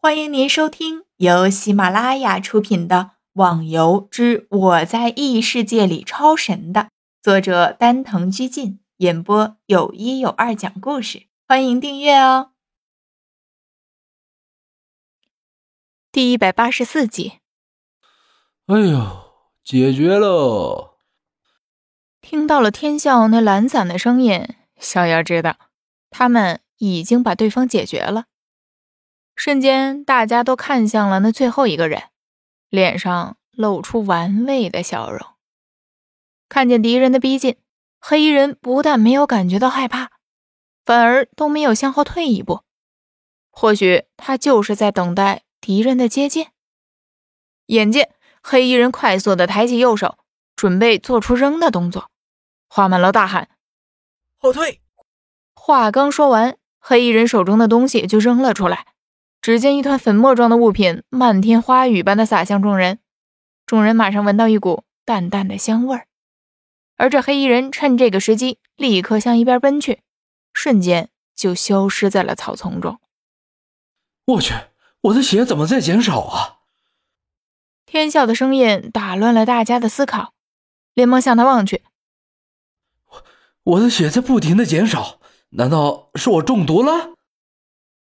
欢迎您收听由喜马拉雅出品的《网游之我在异世界里超神》的作者丹藤居进演播，有一有二讲故事。欢迎订阅哦。第一百八十四集。哎呦，解决了！听到了天笑那懒散的声音，逍遥知道他们已经把对方解决了。瞬间，大家都看向了那最后一个人，脸上露出玩味的笑容。看见敌人的逼近，黑衣人不但没有感觉到害怕，反而都没有向后退一步。或许他就是在等待敌人的接近。眼见黑衣人快速的抬起右手，准备做出扔的动作，花满楼大喊：“后退！”话刚说完，黑衣人手中的东西就扔了出来。只见一团粉末状的物品，漫天花雨般的洒向众人，众人马上闻到一股淡淡的香味儿。而这黑衣人趁这个时机，立刻向一边奔去，瞬间就消失在了草丛中。我去，我的血怎么在减少啊？天笑的声音打乱了大家的思考，连忙向他望去。我我的血在不停的减少，难道是我中毒了？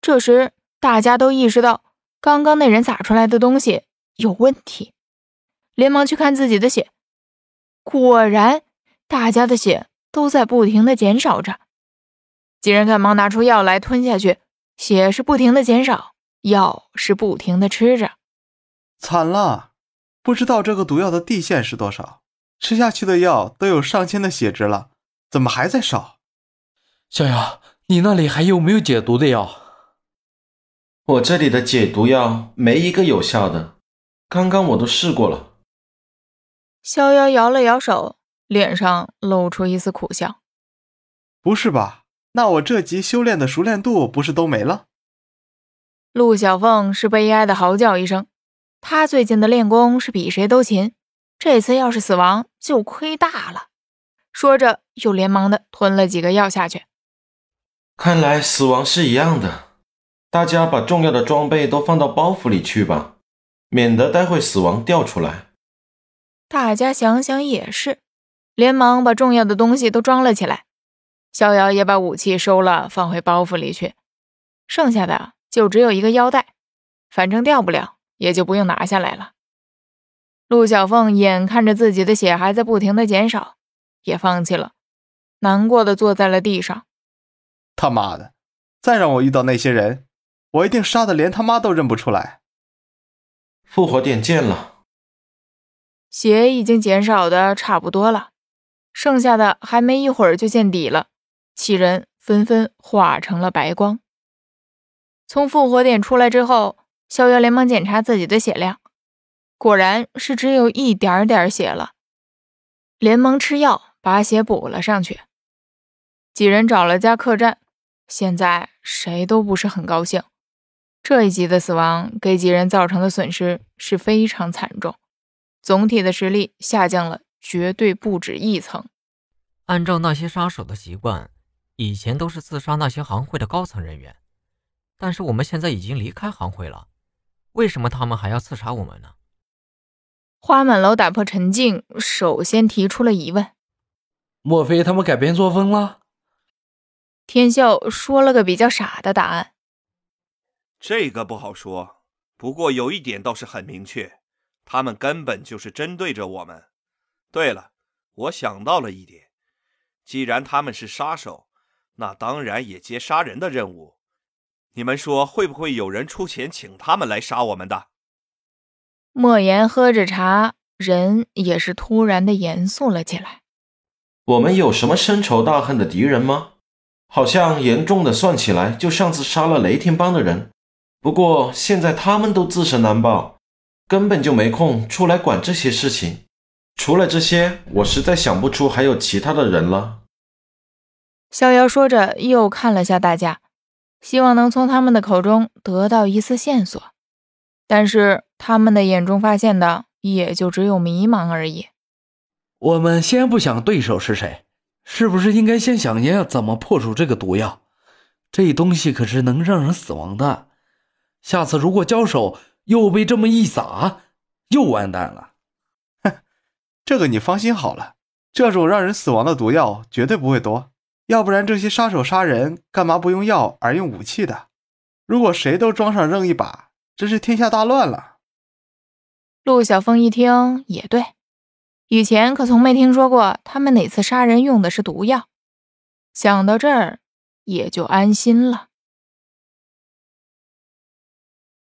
这时。大家都意识到刚刚那人撒出来的东西有问题，连忙去看自己的血。果然，大家的血都在不停的减少着。几人赶忙拿出药来吞下去，血是不停的减少，药是不停的吃着。惨了，不知道这个毒药的地线是多少，吃下去的药都有上千的血值了，怎么还在少？小瑶，你那里还有没有解毒的药？我这里的解毒药没一个有效的，刚刚我都试过了。逍遥摇了摇手，脸上露出一丝苦笑：“不是吧？那我这级修炼的熟练度不是都没了？”陆小凤是悲哀的嚎叫一声，他最近的练功是比谁都勤，这次要是死亡就亏大了。说着，又连忙的吞了几个药下去。看来死亡是一样的。大家把重要的装备都放到包袱里去吧，免得待会死亡掉出来。大家想想也是，连忙把重要的东西都装了起来。逍遥也把武器收了，放回包袱里去。剩下的就只有一个腰带，反正掉不了，也就不用拿下来了。陆小凤眼看着自己的血还在不停的减少，也放弃了，难过的坐在了地上。他妈的，再让我遇到那些人！我一定杀的连他妈都认不出来。复活点见了，血已经减少的差不多了，剩下的还没一会儿就见底了，七人纷纷化成了白光。从复活点出来之后，逍遥连忙检查自己的血量，果然是只有一点点血了，连忙吃药把血补了上去。几人找了家客栈，现在谁都不是很高兴。这一集的死亡给几人造成的损失是非常惨重，总体的实力下降了绝对不止一层。按照那些杀手的习惯，以前都是刺杀那些行会的高层人员，但是我们现在已经离开行会了，为什么他们还要刺杀我们呢？花满楼打破沉静，首先提出了疑问：莫非他们改变作风了？天笑说了个比较傻的答案。这个不好说，不过有一点倒是很明确，他们根本就是针对着我们。对了，我想到了一点，既然他们是杀手，那当然也接杀人的任务。你们说会不会有人出钱请他们来杀我们的？莫言喝着茶，人也是突然的严肃了起来。我们有什么深仇大恨的敌人吗？好像严重的算起来，就上次杀了雷霆帮的人。不过现在他们都自身难保，根本就没空出来管这些事情。除了这些，我实在想不出还有其他的人了。逍遥说着，又看了下大家，希望能从他们的口中得到一丝线索。但是他们的眼中发现的也就只有迷茫而已。我们先不想对手是谁，是不是应该先想想怎么破除这个毒药？这东西可是能让人死亡的。下次如果交手又被这么一撒，又完蛋了。哼，这个你放心好了，这种让人死亡的毒药绝对不会多。要不然这些杀手杀人干嘛不用药而用武器的？如果谁都装上扔一把，真是天下大乱了。陆小凤一听也对，以前可从没听说过他们哪次杀人用的是毒药。想到这儿，也就安心了。